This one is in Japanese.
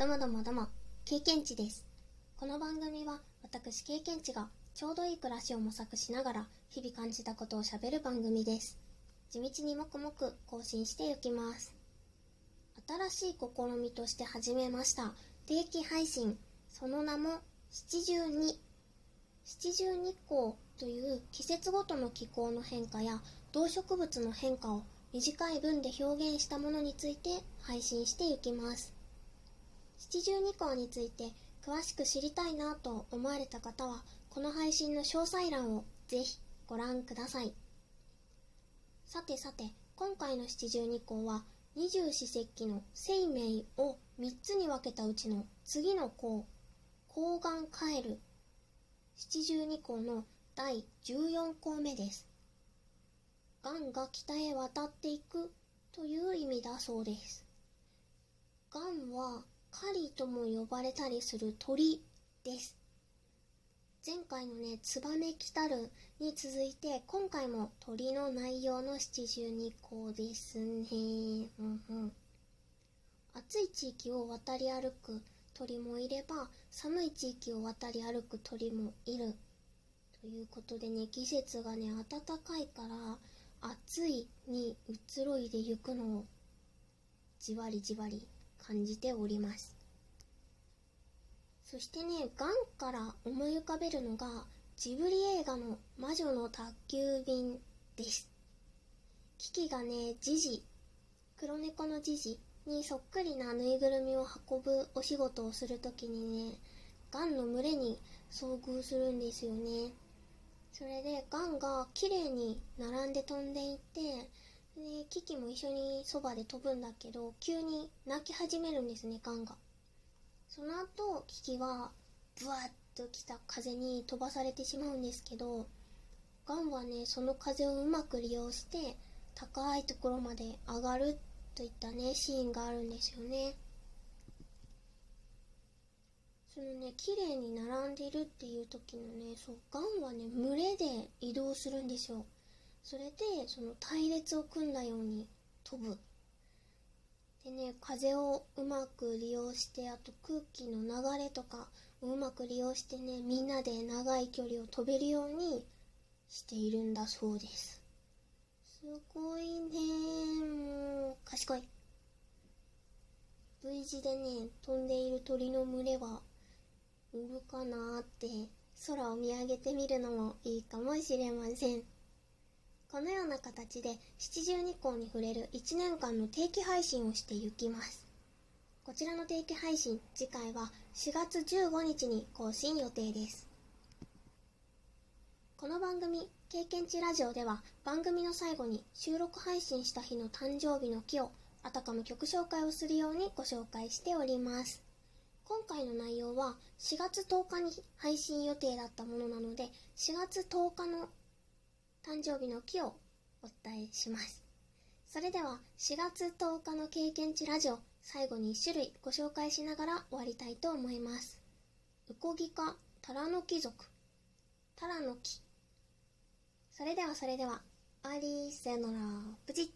どもどもども、経験値です。この番組は私経験値がちょうどいい暮らしを模索しながら日々感じたことをしゃべる番組です。地道にもくもく更新していきます。新しい試みとして始めました定期配信、その名も七十二。七十日光という季節ごとの気候の変化や動植物の変化を短い文で表現したものについて配信していきます。七十二光について詳しく知りたいなと思われた方はこの配信の詳細欄をぜひご覧ください。さてさて今回の七十二光は二十四節気の生命を3つに分けたうちの次の項抗がん帰る七十二項の第14項目です。がんが北へ渡っていくという意味だそうです。がんは狩りとも呼ばれたりする鳥です。前回のね「ツバメ来たる」に続いて今回も鳥の内容の七十二項ですね。うんうん。暑い地域を渡り歩く鳥もいれば寒い地域を渡り歩く鳥もいる。ということでね季節がね暖かいから暑いに移ろいでゆくのをじわりじわり感じております。そしてねがんから思い浮かべるのがジブリ映画の「魔女の宅急便」です。キキがねジジ黒猫のジジにそっくりなぬいぐるみを運ぶお仕事をするときにねガンの群れに遭遇するんですよね。それでガンが綺麗に並んで飛んでいってでキキも一緒にそばで飛ぶんだけど急に泣き始めるんですねガンが。その後キキはブワッと来た風に飛ばされてしまうんですけどガンはねその風をうまく利用して高いところまで上がるといったねシーンがあるんですよね。そのね綺麗に並んでるっていう時のねそうガンはね群れで移動するんですよ。それでその隊列を組んだように飛ぶ。でね風をうまく利用してあと空気の流れとかをうまく利用してねみんなで長い距離を飛べるようにしているんだそうです。すごいね。もう賢い。V 字でね飛んでいる鳥の群れはいるかなって空を見上げてみるのもいいかもしれません。このような形で七十二項に触れる1年間の定期配信をしていきます。こちらの定期配信次回は4月15日に更新予定です。この番組経験値ラジオでは番組の最後に収録配信した日の誕生日の木をあたかも曲紹介をするようにご紹介しております。今回の内容は4月10日に配信予定だったものなので4月10日の誕生日の木をお伝えします。それでは4月10日の経験値ラジオ最後に1種類ご紹介しながら終わりたいと思います。ウコギ科タラノキ属。タラノキ。それではそれではアリーセノラプチッ